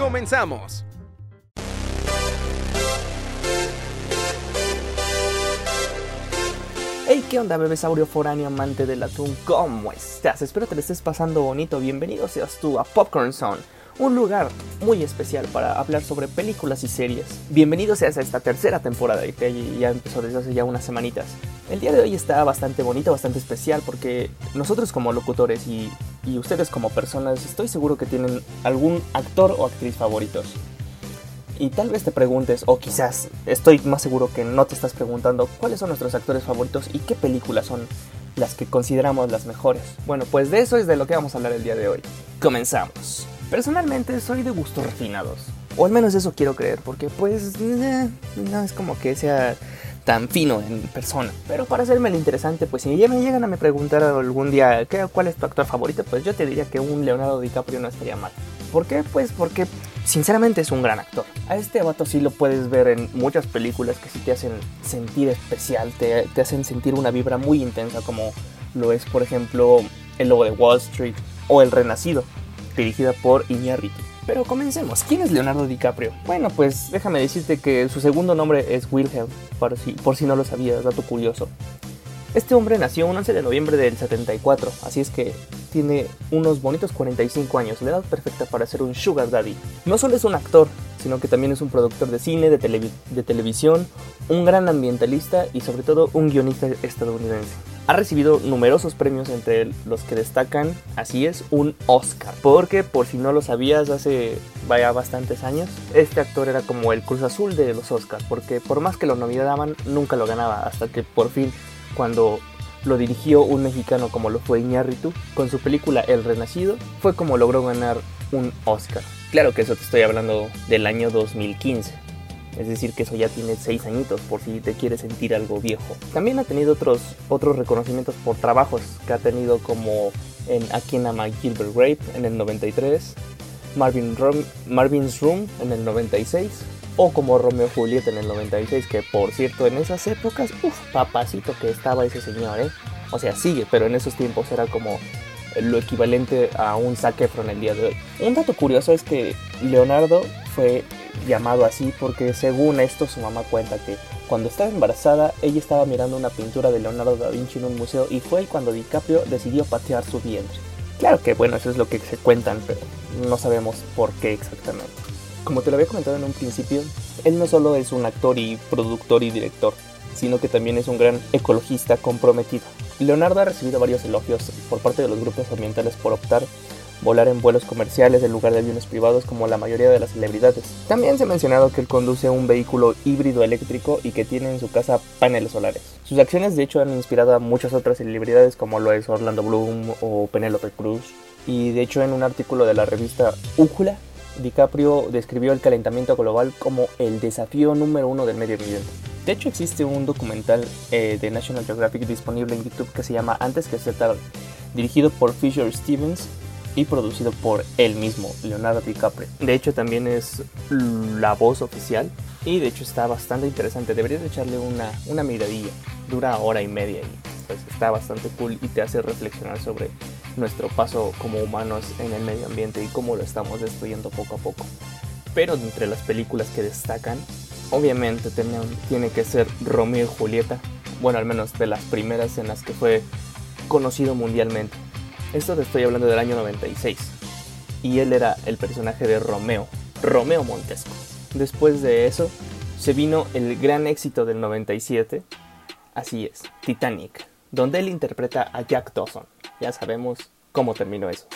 ¡Comenzamos! Hey, ¿qué onda, bebesaurio foráneo amante del atún? ¿Cómo estás? Espero te lo estés pasando bonito. Bienvenido seas tú a Popcorn Zone, un lugar muy especial para hablar sobre películas y series. Bienvenido seas a esta tercera temporada que ya empezó desde hace ya unas semanitas. El día de hoy está bastante bonito, bastante especial porque nosotros como locutores y, y ustedes como personas estoy seguro que tienen algún actor o actriz favoritos. Y tal vez te preguntes, o quizás estoy más seguro que no te estás preguntando, cuáles son nuestros actores favoritos y qué películas son las que consideramos las mejores. Bueno, pues de eso es de lo que vamos a hablar el día de hoy. Comenzamos. Personalmente soy de gustos refinados. O al menos eso quiero creer, porque pues eh, no es como que sea tan fino en persona. Pero para hacerme el interesante, pues si ya me llegan a me preguntar algún día ¿qué, cuál es tu actor favorito, pues yo te diría que un Leonardo DiCaprio no estaría mal. ¿Por qué? Pues porque sinceramente es un gran actor. A este vato sí lo puedes ver en muchas películas que sí te hacen sentir especial, te, te hacen sentir una vibra muy intensa como lo es por ejemplo El Lobo de Wall Street o El Renacido, dirigida por Iñárritu. Pero comencemos. ¿Quién es Leonardo DiCaprio? Bueno, pues déjame decirte que su segundo nombre es Wilhelm, por si, por si no lo sabías, dato curioso. Este hombre nació un 11 de noviembre del 74, así es que tiene unos bonitos 45 años, la edad perfecta para ser un sugar daddy. No solo es un actor, sino que también es un productor de cine, de, televi de televisión, un gran ambientalista y sobre todo un guionista estadounidense. Ha recibido numerosos premios entre los que destacan, así es, un Oscar. Porque por si no lo sabías, hace vaya bastantes años, este actor era como el Cruz Azul de los Oscars, porque por más que lo nominaban, nunca lo ganaba, hasta que por fin, cuando lo dirigió un mexicano como lo fue Iñárritu, con su película El Renacido, fue como logró ganar un Oscar. Claro que eso te estoy hablando del año 2015. Es decir, que eso ya tiene 6 añitos por si te quieres sentir algo viejo. También ha tenido otros, otros reconocimientos por trabajos que ha tenido como en A quien ama Gilbert Grape en el 93, Marvin Rom Marvin's Room en el 96 o como Romeo y Julieta en el 96, que por cierto en esas épocas, uff, papacito que estaba ese señor, ¿eh? O sea, sigue, pero en esos tiempos era como lo equivalente a un Zac Efron el día de hoy. Un dato curioso es que Leonardo fue llamado así porque según esto su mamá cuenta que cuando estaba embarazada ella estaba mirando una pintura de Leonardo da Vinci en un museo y fue cuando DiCaprio decidió patear su vientre. Claro que bueno, eso es lo que se cuentan, pero no sabemos por qué exactamente. Como te lo había comentado en un principio, él no solo es un actor y productor y director, sino que también es un gran ecologista comprometido. Leonardo ha recibido varios elogios por parte de los grupos ambientales por optar volar en vuelos comerciales en lugar de aviones privados como la mayoría de las celebridades. También se ha mencionado que él conduce un vehículo híbrido eléctrico y que tiene en su casa paneles solares. Sus acciones de hecho han inspirado a muchas otras celebridades como lo es Orlando Bloom o Penélope Cruz. Y de hecho en un artículo de la revista Úcula, DiCaprio describió el calentamiento global como el desafío número uno del medio ambiente. De hecho existe un documental eh, de National Geographic disponible en YouTube que se llama Antes que se tarde, dirigido por Fisher Stevens y producido por él mismo, Leonardo DiCaprio. De hecho también es la voz oficial y de hecho está bastante interesante, deberías echarle una, una miradilla, dura hora y media y pues está bastante cool y te hace reflexionar sobre nuestro paso como humanos en el medio ambiente y cómo lo estamos destruyendo poco a poco. Pero entre las películas que destacan, obviamente tiene, tiene que ser Romeo y Julieta, bueno al menos de las primeras en las que fue conocido mundialmente. Esto te estoy hablando del año 96. Y él era el personaje de Romeo, Romeo Montesco. Después de eso, se vino el gran éxito del 97, así es, Titanic, donde él interpreta a Jack Dawson. Ya sabemos cómo terminó eso.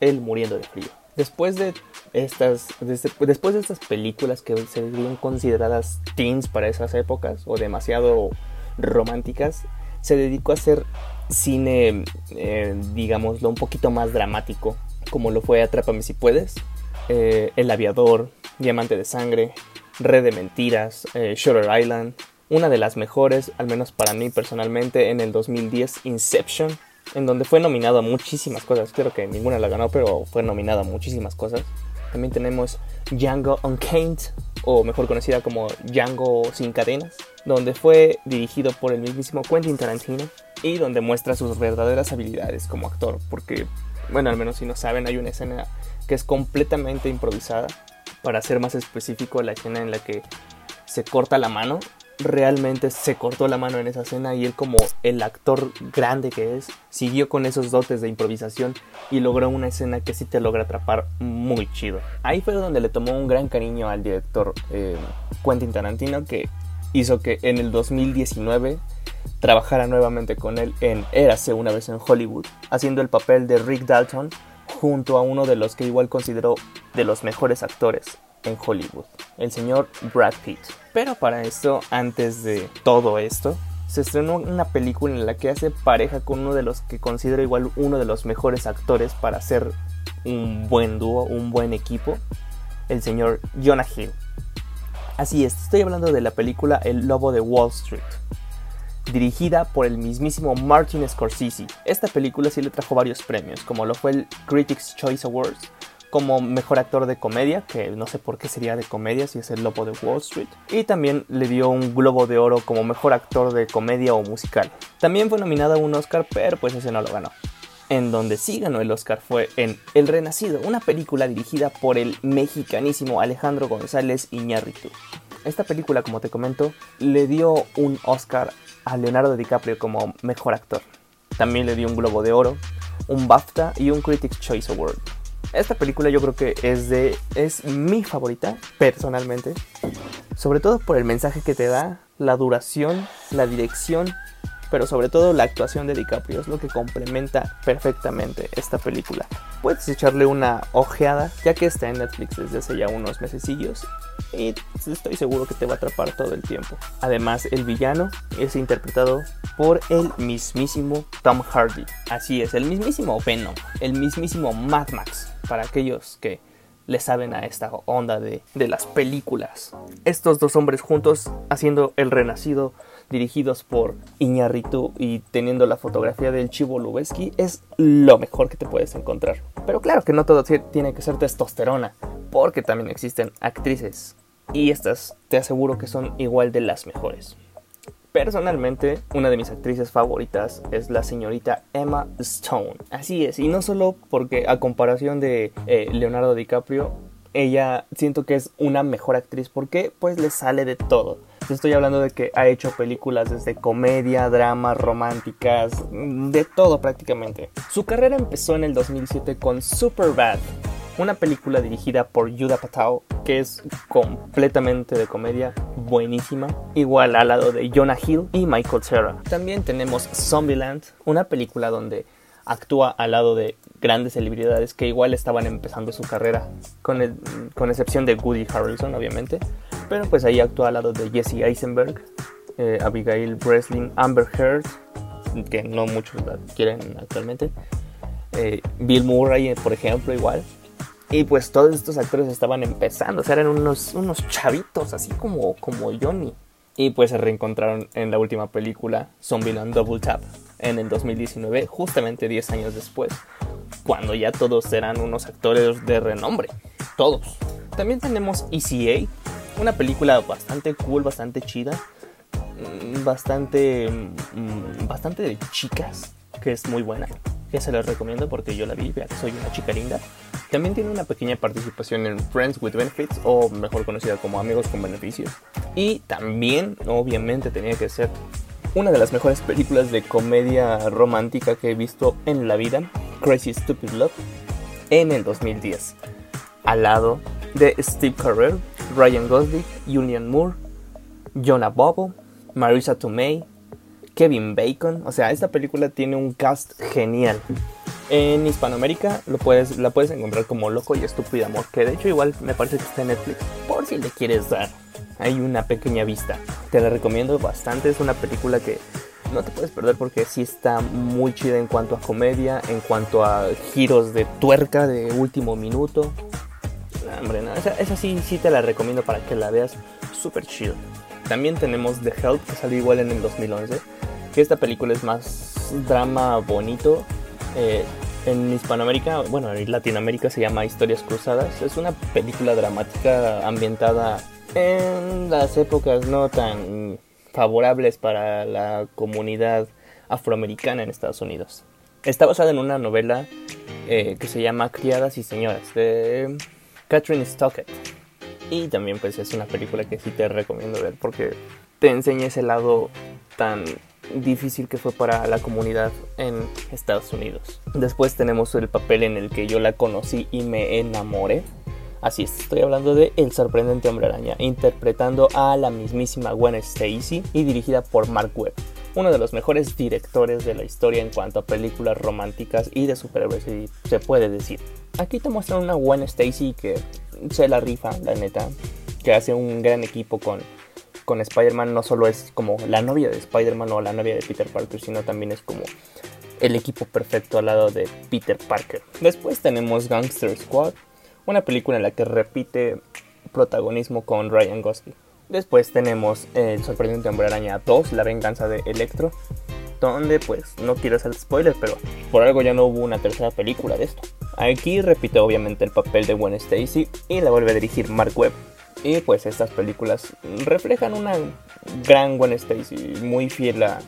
Él muriendo de frío. Después de estas, después de estas películas que serían consideradas teens para esas épocas o demasiado románticas, se dedicó a hacer cine, eh, digámoslo, un poquito más dramático, como lo fue Atrápame si puedes, eh, El Aviador, Diamante de Sangre, Red de Mentiras, eh, Shutter Island, una de las mejores, al menos para mí personalmente, en el 2010, Inception, en donde fue nominado a muchísimas cosas. Creo que ninguna la ganó, pero fue nominado a muchísimas cosas. También tenemos Django Unchained, o mejor conocida como Django sin cadenas, donde fue dirigido por el mismísimo Quentin Tarantino y donde muestra sus verdaderas habilidades como actor, porque, bueno, al menos si no saben, hay una escena que es completamente improvisada. Para ser más específico, la escena en la que se corta la mano realmente se cortó la mano en esa escena y él como el actor grande que es, siguió con esos dotes de improvisación y logró una escena que sí te logra atrapar muy chido. Ahí fue donde le tomó un gran cariño al director eh, Quentin Tarantino que hizo que en el 2019 trabajara nuevamente con él en Érase una vez en Hollywood, haciendo el papel de Rick Dalton junto a uno de los que igual consideró de los mejores actores, en Hollywood, el señor Brad Pitt. Pero para esto, antes de todo esto, se estrenó una película en la que hace pareja con uno de los que considero igual uno de los mejores actores para hacer un buen dúo, un buen equipo, el señor Jonah Hill. Así es, estoy hablando de la película El Lobo de Wall Street, dirigida por el mismísimo Martin Scorsese. Esta película sí le trajo varios premios, como lo fue el Critics' Choice Awards, como mejor actor de comedia, que no sé por qué sería de comedia si es el Lobo de Wall Street, y también le dio un Globo de Oro como mejor actor de comedia o musical. También fue nominado a un Oscar, pero pues ese no lo ganó. En donde sí ganó el Oscar fue en El Renacido, una película dirigida por el mexicanísimo Alejandro González Iñárritu. Esta película, como te comento, le dio un Oscar a Leonardo DiCaprio como mejor actor. También le dio un Globo de Oro, un BAFTA y un Critics' Choice Award. Esta película yo creo que es de es mi favorita personalmente, sobre todo por el mensaje que te da, la duración, la dirección, pero sobre todo la actuación de DiCaprio es lo que complementa perfectamente esta película. Puedes echarle una ojeada ya que está en Netflix desde hace ya unos mesecillos y estoy seguro que te va a atrapar todo el tiempo. Además, el villano es interpretado por el mismísimo Tom Hardy. Así es, el mismísimo Venom, el mismísimo Mad Max, para aquellos que le saben a esta onda de, de las películas. Estos dos hombres juntos haciendo el renacido dirigidos por Iñarritu y teniendo la fotografía del Chivo Lubeski es lo mejor que te puedes encontrar. Pero claro que no todo tiene que ser testosterona, porque también existen actrices y estas te aseguro que son igual de las mejores. Personalmente, una de mis actrices favoritas es la señorita Emma Stone. Así es, y no solo porque a comparación de eh, Leonardo DiCaprio, ella siento que es una mejor actriz porque pues le sale de todo. Estoy hablando de que ha hecho películas desde comedia, drama, románticas, de todo prácticamente. Su carrera empezó en el 2007 con Superbad, una película dirigida por Yuda Patao que es completamente de comedia, buenísima, igual al lado de Jonah Hill y Michael Cera. También tenemos Zombieland, una película donde actúa al lado de grandes celebridades que igual estaban empezando su carrera, con, con excepción de Woody Harrelson, obviamente. Pero pues ahí actúa al lado de Jesse Eisenberg, eh, Abigail Breslin, Amber Heard, que no muchos la quieren actualmente. Eh, Bill Murray, por ejemplo, igual. Y pues todos estos actores estaban empezando, o sea, eran unos, unos chavitos, así como, como Johnny. Y pues se reencontraron en la última película, Zombieland Double Tap, en el 2019, justamente 10 años después, cuando ya todos eran unos actores de renombre. Todos. También tenemos ECA, una película bastante cool, bastante chida, mm, bastante, mm, bastante de chicas, que es muy buena. Que se les recomiendo porque yo la vi, vea soy una chica linda. También tiene una pequeña participación en Friends with Benefits, o mejor conocida como Amigos con Beneficios. Y también, obviamente, tenía que ser una de las mejores películas de comedia romántica que he visto en la vida, Crazy Stupid Love, en el 2010. Al lado de Steve Carell, Ryan Gosling, Julian Moore, Jonah Bobo, Marisa Tomei, Kevin Bacon. O sea, esta película tiene un cast genial. En Hispanoamérica lo puedes, la puedes encontrar como Loco y Estúpido Amor, que de hecho igual me parece que está en Netflix, por si le quieres dar. Hay una pequeña vista. Te la recomiendo bastante, es una película que no te puedes perder porque sí está muy chida en cuanto a comedia, en cuanto a giros de tuerca de último minuto. Hombre, no, esa, esa sí, sí te la recomiendo para que la veas súper chido. También tenemos The Help, que salió igual en el 2011, que esta película es más drama bonito. Eh, en Hispanoamérica, bueno, en Latinoamérica se llama Historias Cruzadas. Es una película dramática ambientada en las épocas no tan favorables para la comunidad afroamericana en Estados Unidos. Está basada en una novela eh, que se llama Criadas y Señoras de Catherine Stockett. Y también pues es una película que sí te recomiendo ver porque te enseña ese lado tan difícil que fue para la comunidad en Estados Unidos. Después tenemos el papel en el que yo la conocí y me enamoré. Así es, estoy hablando de El sorprendente hombre araña, interpretando a la mismísima Gwen Stacy y dirigida por Mark Webb, uno de los mejores directores de la historia en cuanto a películas románticas y de superhéroes, se puede decir. Aquí te muestran una Gwen Stacy que se la rifa, la neta, que hace un gran equipo con, con Spider-Man. No solo es como la novia de Spider-Man o la novia de Peter Parker, sino también es como el equipo perfecto al lado de Peter Parker. Después tenemos Gangster Squad, una película en la que repite protagonismo con Ryan Gosling. Después tenemos El sorprendente hombre araña 2, La venganza de Electro, donde pues no quiero hacer spoiler, pero por algo ya no hubo una tercera película de esto. Aquí repite obviamente el papel de Gwen Stacy y la vuelve a dirigir Mark Webb. Y pues estas películas reflejan una gran Gwen Stacy, muy fiel a,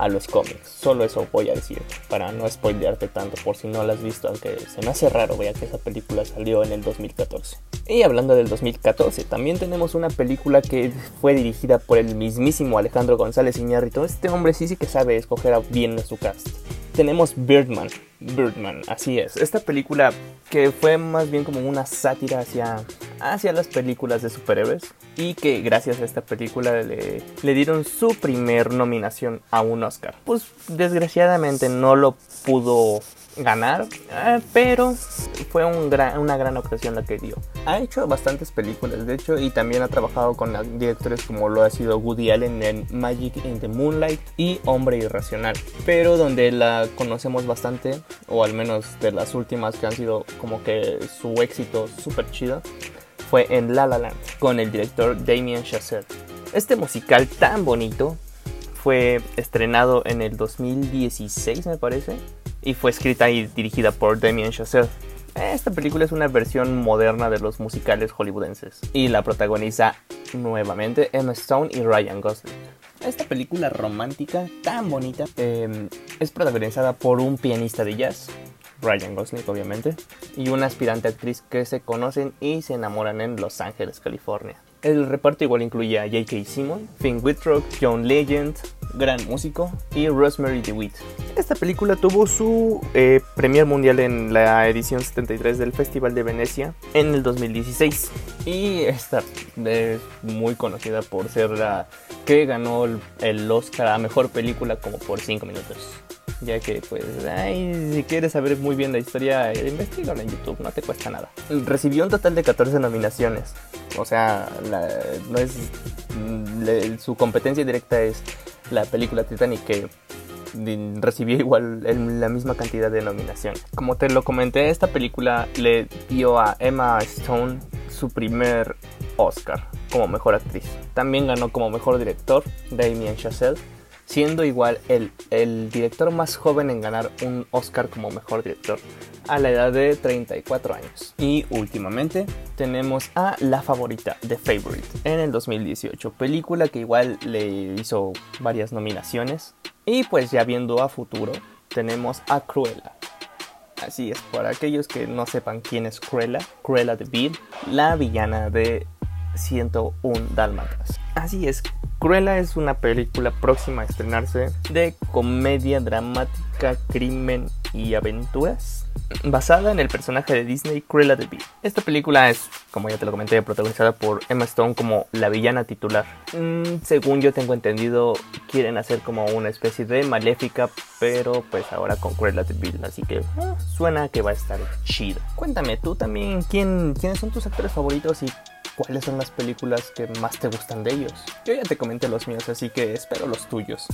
a los cómics. Solo eso voy a decir, para no spoilearte tanto por si no la has visto, aunque se me hace raro, vea que esa película salió en el 2014. Y hablando del 2014, también tenemos una película que fue dirigida por el mismísimo Alejandro González Iñárritu. Este hombre sí sí que sabe escoger bien su cast. Tenemos Birdman, Birdman, así es. Esta película que fue más bien como una sátira hacia, hacia las películas de superhéroes y que gracias a esta película le, le dieron su primer nominación a un Oscar. Pues desgraciadamente no lo pudo ganar, eh, pero fue un gran, una gran ocasión la que dio. Ha hecho bastantes películas, de hecho, y también ha trabajado con directores como lo ha sido Woody Allen en Magic in the Moonlight y Hombre Irracional, pero donde la conocemos bastante, o al menos de las últimas que han sido como que su éxito súper chido, fue en La La Land con el director Damien Chazelle. Este musical tan bonito fue estrenado en el 2016 me parece y fue escrita y dirigida por Damien Chazelle. Esta película es una versión moderna de los musicales hollywoodenses y la protagoniza nuevamente Emma Stone y Ryan Gosling. Esta película romántica tan bonita eh, es protagonizada por un pianista de jazz, Ryan Gosling obviamente, y una aspirante actriz que se conocen y se enamoran en Los Ángeles, California. El reparto igual incluye a J.K. Simmons, Finn Wittrock, John Legend, gran músico, y Rosemary DeWitt. Esta película tuvo su eh, premier mundial en la edición 73 del Festival de Venecia en el 2016. Y esta es muy conocida por ser la que ganó el, el Oscar a Mejor Película como por 5 minutos ya que pues ay, si quieres saber muy bien la historia, investigalo en YouTube, no te cuesta nada. Recibió un total de 14 nominaciones, o sea, la, no es le, su competencia directa es la película Titanic que recibió igual el, la misma cantidad de nominaciones. Como te lo comenté, esta película le dio a Emma Stone su primer Oscar como mejor actriz. También ganó como mejor director Damien Chazelle siendo igual el, el director más joven en ganar un Oscar como mejor director a la edad de 34 años. Y últimamente tenemos a La Favorita, The Favorite, en el 2018, película que igual le hizo varias nominaciones. Y pues ya viendo a futuro, tenemos a Cruella. Así es, para aquellos que no sepan quién es Cruella, Cruella de Vil, la villana de 101 Dálmatas. Así es, Cruella es una película próxima a estrenarse de comedia dramática, crimen y aventuras, basada en el personaje de Disney Cruella de Vil. Esta película es, como ya te lo comenté, protagonizada por Emma Stone como la villana titular. Mm, según yo tengo entendido, quieren hacer como una especie de maléfica, pero pues ahora con Cruella de Vil, así que ah, suena que va a estar chido. Cuéntame, tú también, ¿quién, ¿quiénes son tus actores favoritos y cuáles son las películas que más te gustan de ellos. Yo ya te comenté los míos, así que espero los tuyos.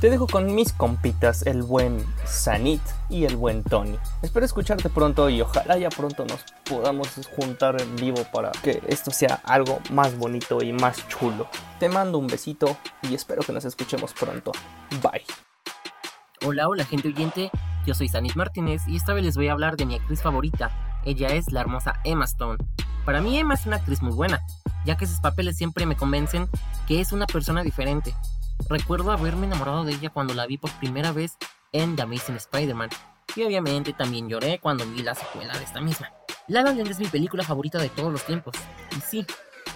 Te dejo con mis compitas, el buen Sanit y el buen Tony. Espero escucharte pronto y ojalá ya pronto nos podamos juntar en vivo para que esto sea algo más bonito y más chulo. Te mando un besito y espero que nos escuchemos pronto. Bye. Hola, hola gente oyente, yo soy Sanit Martínez y esta vez les voy a hablar de mi actriz favorita. Ella es la hermosa Emma Stone. Para mí Emma es una actriz muy buena, ya que sus papeles siempre me convencen que es una persona diferente. Recuerdo haberme enamorado de ella cuando la vi por primera vez en The Amazing Spider-Man, y obviamente también lloré cuando vi la secuela de esta misma. La La Land es mi película favorita de todos los tiempos, y sí,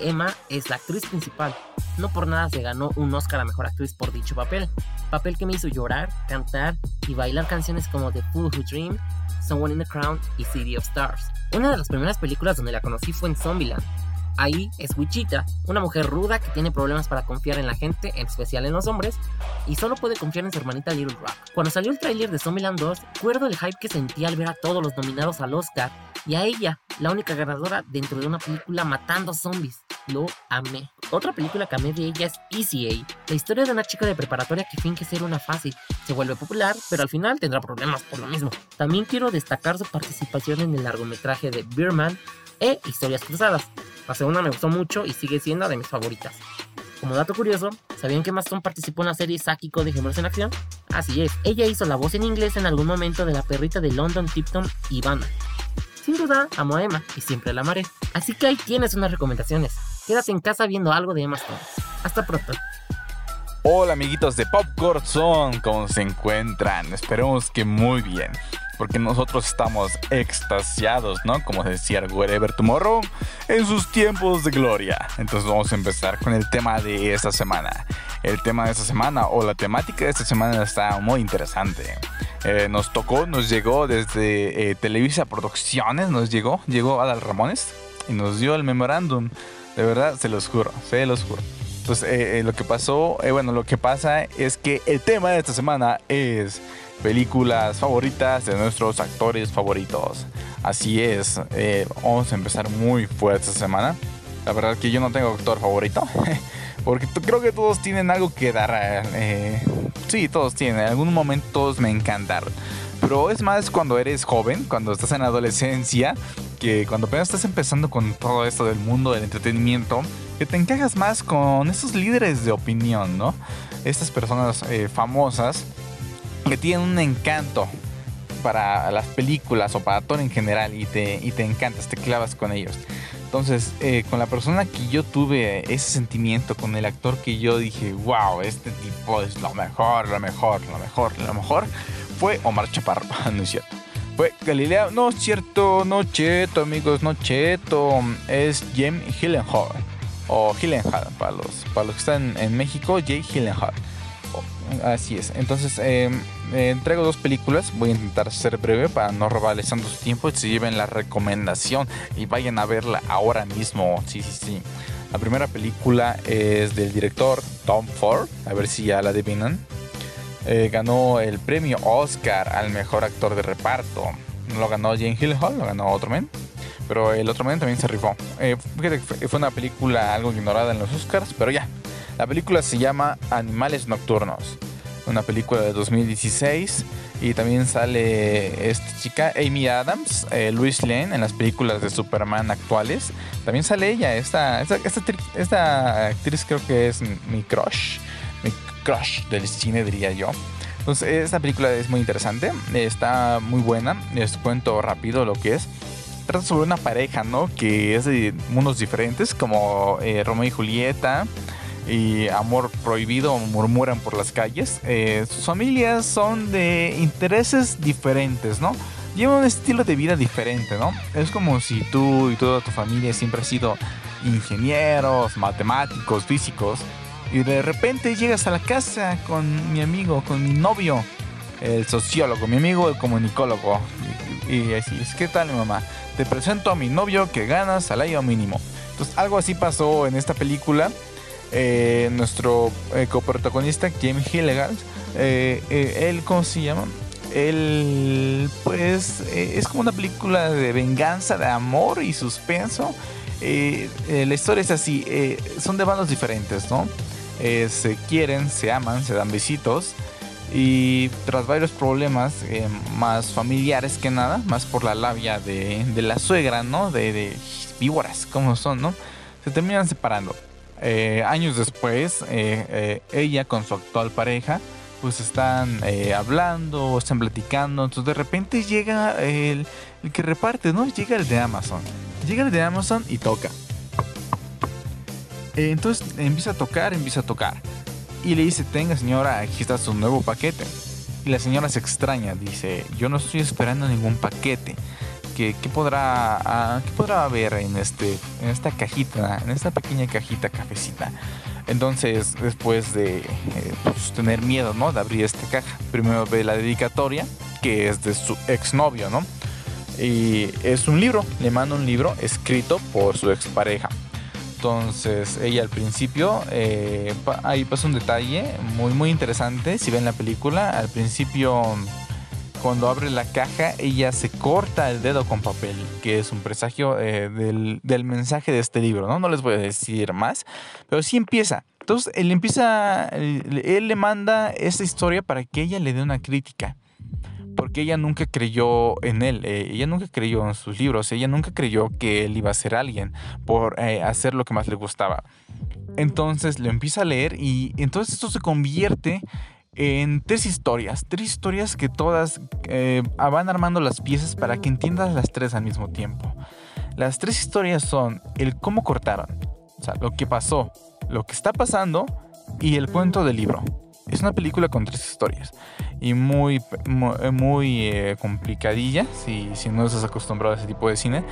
Emma es la actriz principal. No por nada se ganó un Oscar a Mejor Actriz por dicho papel, papel que me hizo llorar, cantar y bailar canciones como The Fool Who Dream, Someone in the Crown y City of Stars. Una de las primeras películas donde la conocí fue en Zombieland. Ahí es Wichita, una mujer ruda que tiene problemas para confiar en la gente, en especial en los hombres, y solo puede confiar en su hermanita Little Rock. Cuando salió el tráiler de Zombieland 2, recuerdo el hype que sentí al ver a todos los nominados al Oscar y a ella, la única ganadora dentro de una película matando zombies. Lo amé. Otra película que amé de ella es Easy A, la historia de una chica de preparatoria que finge ser una fácil, se vuelve popular, pero al final tendrá problemas por lo mismo. También quiero destacar su participación en el largometraje de Beerman e Historias Cruzadas. La segunda me gustó mucho y sigue siendo de mis favoritas. Como dato curioso, ¿sabían que Maston participó en la serie Sáquico de Gemelos en Acción? Así es, ella hizo la voz en inglés en algún momento de la perrita de London Tipton, Ivana. Sin duda, amo a Emma y siempre la amaré. Así que ahí tienes unas recomendaciones. Quédate en casa viendo algo de Emma Stone. Hasta pronto. Hola amiguitos de Popcorn Zone, ¿cómo se encuentran? Esperemos que muy bien, porque nosotros estamos extasiados, ¿no? Como decía Wherever Tomorrow, en sus tiempos de gloria. Entonces vamos a empezar con el tema de esta semana. El tema de esta semana o la temática de esta semana está muy interesante. Eh, nos tocó, nos llegó desde eh, Televisa Producciones, nos llegó, llegó Adal Ramones y nos dio el memorándum. De verdad, se los juro, se los juro. Entonces, eh, lo que pasó, bueno, lo que pasa es que el tema de esta semana es películas favoritas de nuestros actores favoritos. Así es, eh, vamos a empezar muy fuerte esta semana. La verdad que yo no tengo actor favorito, porque creo que todos tienen algo que dar. eh, sí, todos tienen, en algún momento todos me encantaron. Pero es más cuando eres joven, cuando estás en la adolescencia, que cuando apenas estás empezando con todo esto del mundo del entretenimiento, que te encajas más con esos líderes de opinión, ¿no? Estas personas eh, famosas que tienen un encanto para las películas o para todo en general y te, y te encantas, te clavas con ellos. Entonces, eh, con la persona que yo tuve ese sentimiento, con el actor que yo dije, wow, este tipo es lo mejor, lo mejor, lo mejor, lo mejor, fue Omar Chaparro, no es cierto. Fue Galilea, no es cierto, no cheto, amigos, no cheto, es Jem Gyllenhaal, o Gyllenhaal, para los, para los que están en México, Jay Gyllenhaal. Así es. Entonces, eh, eh, traigo dos películas. Voy a intentar ser breve para no robarles tanto su tiempo se lleven la recomendación y vayan a verla ahora mismo. Sí, sí, sí. La primera película es del director Tom Ford. A ver si ya la adivinan. Eh, ganó el premio Oscar al mejor actor de reparto. No lo ganó Jane Hall, lo ganó otro men. Pero el otro men también se rifó. Eh, fíjate que fue una película algo ignorada en los Oscars, pero ya. La película se llama Animales Nocturnos. Una película de 2016. Y también sale esta chica, Amy Adams, eh, Luis Lane, en las películas de Superman actuales. También sale ella, esta, esta, esta, esta actriz creo que es mi crush. Mi crush del cine, diría yo. Entonces, esta película es muy interesante. Está muy buena. Les cuento rápido lo que es trata sobre una pareja, ¿no? Que es de mundos diferentes, como eh, Romeo y Julieta y Amor Prohibido murmuran por las calles. Eh, sus familias son de intereses diferentes, ¿no? Llevan un estilo de vida diferente, ¿no? Es como si tú y toda tu familia siempre has sido ingenieros, matemáticos, físicos, y de repente llegas a la casa con mi amigo, con mi novio, el sociólogo, mi amigo el comunicólogo, y, así es, ¿qué tal mamá? Te presento a mi novio que gana salario mínimo. Entonces algo así pasó en esta película. Eh, nuestro eh, coprotagonista, Jamie Gilligan, eh, él, ¿cómo se llama? Él, pues, es como una película de venganza, de amor y suspenso. La historia es así, son de bandos diferentes, ¿no? Se quieren, se aman, se dan besitos y tras varios problemas más familiares que nada, más por la labia de, la suegra, ¿no? De, de víboras, como son, ¿no? Se terminan separando. Eh, años después, eh, eh, ella con su actual pareja, pues están hablando, están platicando. Entonces de repente llega el, el que reparte, ¿no? Llega el de Amazon. Llega el de Amazon y toca. Entonces empieza a tocar, empieza a tocar. Y le dice, tenga señora, aquí está su nuevo paquete. Y la señora se extraña, dice, yo no estoy esperando ningún paquete. ¿Qué, qué podrá, ah, ¿Qué podrá haber en, este, en esta cajita, en esta pequeña cajita cafecita? Entonces, después de eh, pues, tener miedo, ¿no? De abrir esta caja, primero ve la dedicatoria, que es de su exnovio, ¿no? Y es un libro, le manda un libro escrito por su expareja. Entonces, ella al principio, eh, ahí pasa un detalle muy, muy interesante. Si ven la película, al principio, cuando abre la caja, ella se corta el dedo con papel, que es un presagio eh, del, del mensaje de este libro, ¿no? No les voy a decir más, pero sí empieza. Entonces, él empieza, él, le manda esta historia para que ella le dé una crítica porque ella nunca creyó en él, eh, ella nunca creyó en sus libros, ella nunca creyó que él iba a ser alguien por eh, hacer lo que más le gustaba. Entonces lo empieza a leer y entonces esto se convierte en tres historias, tres historias que todas eh, van armando las piezas para que entiendas las tres al mismo tiempo. Las tres historias son el cómo cortaron, o sea, lo que pasó, lo que está pasando y el cuento del libro. Es una película con tres historias y muy, muy, muy, eh, complicadilla si, si no estás acostumbrado a ese tipo de cine.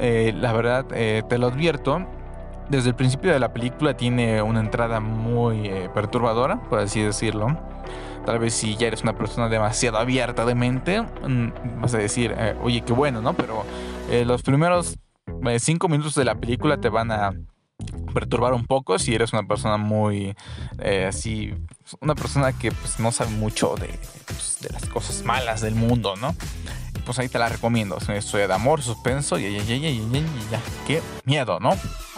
Eh, la verdad, eh, te lo advierto. Desde el principio de la película tiene una entrada muy eh, perturbadora, por así decirlo. Tal vez si ya eres una persona demasiado abierta de mente, mm, vas a decir, eh, oye, qué bueno, ¿no? Pero eh, los primeros eh, cinco minutos de la película te van a perturbar un poco si eres una persona muy eh, así una persona que pues, no sabe mucho de, pues, las cosas malas del mundo no pues ahí te la recomiendo es una historia de amor suspenso y, y, y, y, y, y ya qué miedo no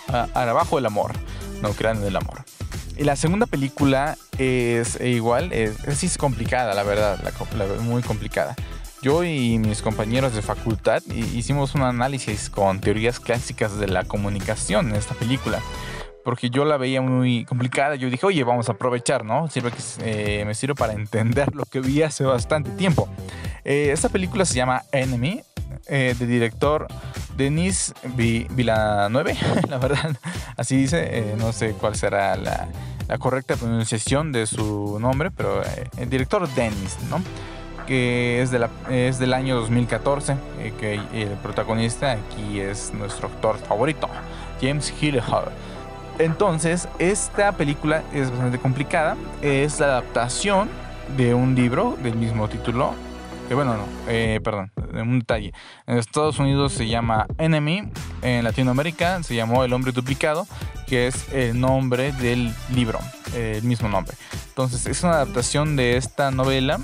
a, abajo el amor no crean en el amor y la segunda película es eh, igual es, es, es complicada la verdad la, la, muy complicada yo y mis compañeros de facultad hicimos un análisis con teorías clásicas de la comunicación en esta película. Porque yo la veía muy complicada. Yo dije, oye, vamos a aprovechar, ¿no? Sirve que eh, me sirve para entender lo que vi hace bastante tiempo. Eh, esta película se llama Enemy, eh, de director Denis Villanueve, la verdad. Así dice, eh, no sé cuál será la, la, correcta pronunciación de su nombre, pero eh, el director Denis, ¿no? que es, de la, es del año 2014, eh, que el protagonista aquí es nuestro actor favorito, James Gyllenhaal. Entonces, esta película es bastante complicada, es la adaptación de un libro del mismo título, que bueno, no, eh, perdón, un detalle. En Estados Unidos se llama Enemy, en Latinoamérica se llamó El hombre duplicado, que es el nombre del libro, eh, el mismo nombre. Entonces, es una adaptación de esta novela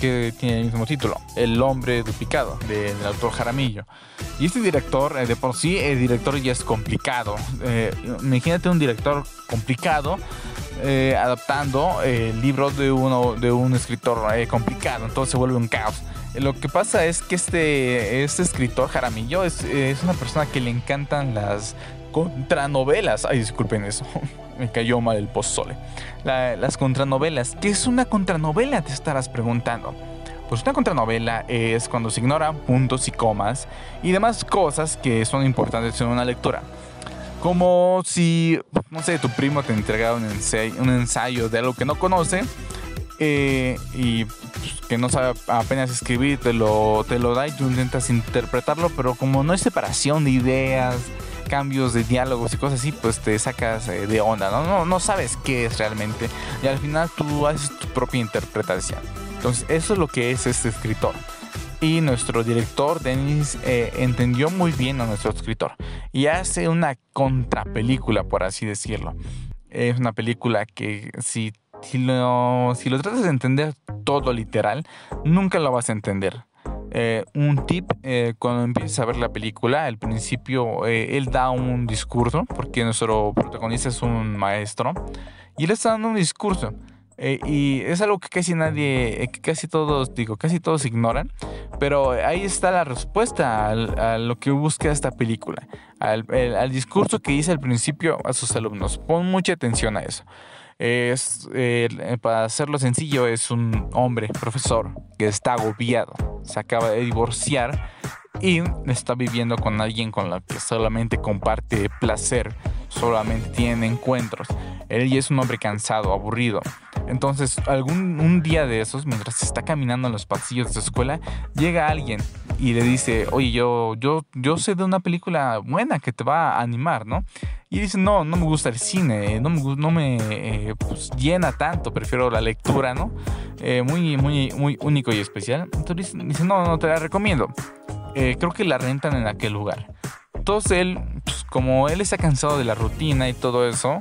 que tiene el mismo título, El hombre duplicado, del autor Jaramillo. Y este director, eh, de por sí, el director ya es complicado. Eh, imagínate un director complicado eh, adaptando el libro de, uno, de un escritor eh, complicado, entonces se vuelve un caos. Lo que pasa es que este, este escritor Jaramillo es, es una persona que le encantan las contranovelas. Ay, disculpen eso. Me cayó mal el pozole. La, las contranovelas. ¿Qué es una contranovela? Te estarás preguntando. Pues una contranovela es cuando se ignora puntos y comas y demás cosas que son importantes en una lectura. Como si, no sé, tu primo te entregara un ensayo, un ensayo de algo que no conoce eh, y pues, que no sabe apenas escribir, te lo, te lo da y tú intentas interpretarlo, pero como no hay separación de ideas, cambios de diálogos y cosas así, pues te sacas eh, de onda, ¿no? ¿no? No sabes qué es realmente y al final tú haces tu propia interpretación. Entonces eso es lo que es este escritor. Y nuestro director, Denis, eh, entendió muy bien a nuestro escritor y hace una contrapelícula, por así decirlo. Es una película que si, si, lo, si lo tratas de entender todo literal, nunca lo vas a entender. Eh, un tip, eh, cuando empieces a ver la película, al principio eh, él da un discurso, porque nuestro protagonista es un maestro, y él está dando un discurso. Eh, y es algo que casi nadie, eh, que casi todos, digo, casi todos ignoran. Pero ahí está la respuesta a lo que busca esta película. Al, discurso que dice al principio a sus alumnos. Pon mucha atención a eso. Es, eh, para hacerlo sencillo, es un hombre, profesor, que está agobiado. Se acaba de divorciar y está viviendo con alguien con la que solamente comparte placer, solamente tiene encuentros. Él ya es un hombre cansado, aburrido. Entonces, algún un día de esos, mientras está caminando en los pasillos de su escuela, llega alguien y le dice, oye, yo, yo, yo sé de una película buena que te va a animar, ¿no? Y dice, no, no me gusta el cine, no me, no me eh, pues, llena tanto, prefiero la lectura, ¿no? Eh, muy, muy, muy único y especial. Entonces dice, no, no te la recomiendo. Eh, creo que la rentan en aquel lugar. Entonces él, pues, como él está cansado de la rutina y todo eso,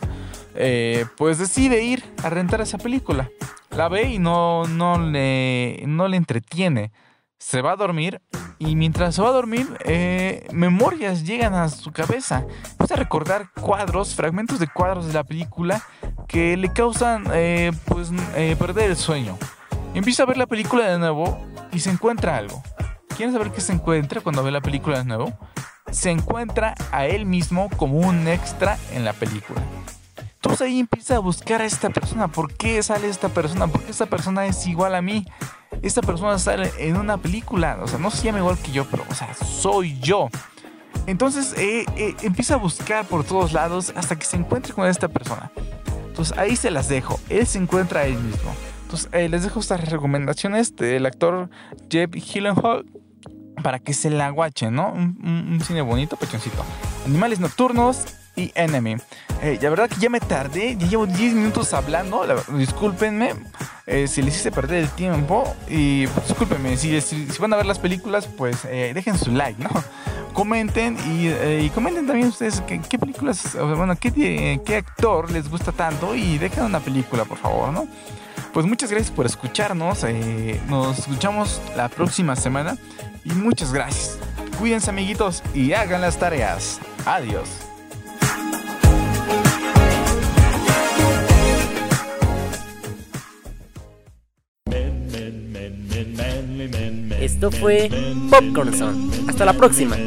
eh, pues decide ir a rentar esa película. La ve y no, no, le, no le entretiene. Se va a dormir y mientras se va a dormir, eh, memorias llegan a su cabeza. Empieza a recordar cuadros, fragmentos de cuadros de la película que le causan eh, pues, eh, perder el sueño. Empieza a ver la película de nuevo y se encuentra algo. ¿Quieren saber qué se encuentra cuando ve la película de nuevo? Se encuentra a él mismo como un extra en la película. Entonces ahí empieza a buscar a esta persona. ¿Por qué sale esta persona? ¿Por qué esta persona es igual a mí? Esta persona sale en una película. O sea, no se llama igual que yo, pero, o sea, soy yo. Entonces eh, eh, empieza a buscar por todos lados hasta que se encuentre con esta persona. Entonces ahí se las dejo. Él se encuentra a él mismo. Entonces eh, les dejo estas recomendaciones del actor Jeb Gyllenhaal para que se la guachen, ¿no? Un, cine bonito, pechoncito. Animales nocturnos y Enemy. Eh, la verdad que ya me tardé, ya llevo 10 minutos hablando, la- discúlpenme eh, si les hice perder el tiempo y pues, discúlpenme, si, van a ver las películas, pues eh, dejen su like, ¿no? Comenten y, eh, y comenten también ustedes qué, películas, bueno, qué actor les gusta tanto y dejen una película, por favor, ¿no? Pues muchas gracias por escucharnos. eh, nos escuchamos la próxima semana. Y muchas gracias. Cuídense amiguitos y hagan las tareas. Adiós. Esto fue Popcorn Zone. Hasta la próxima.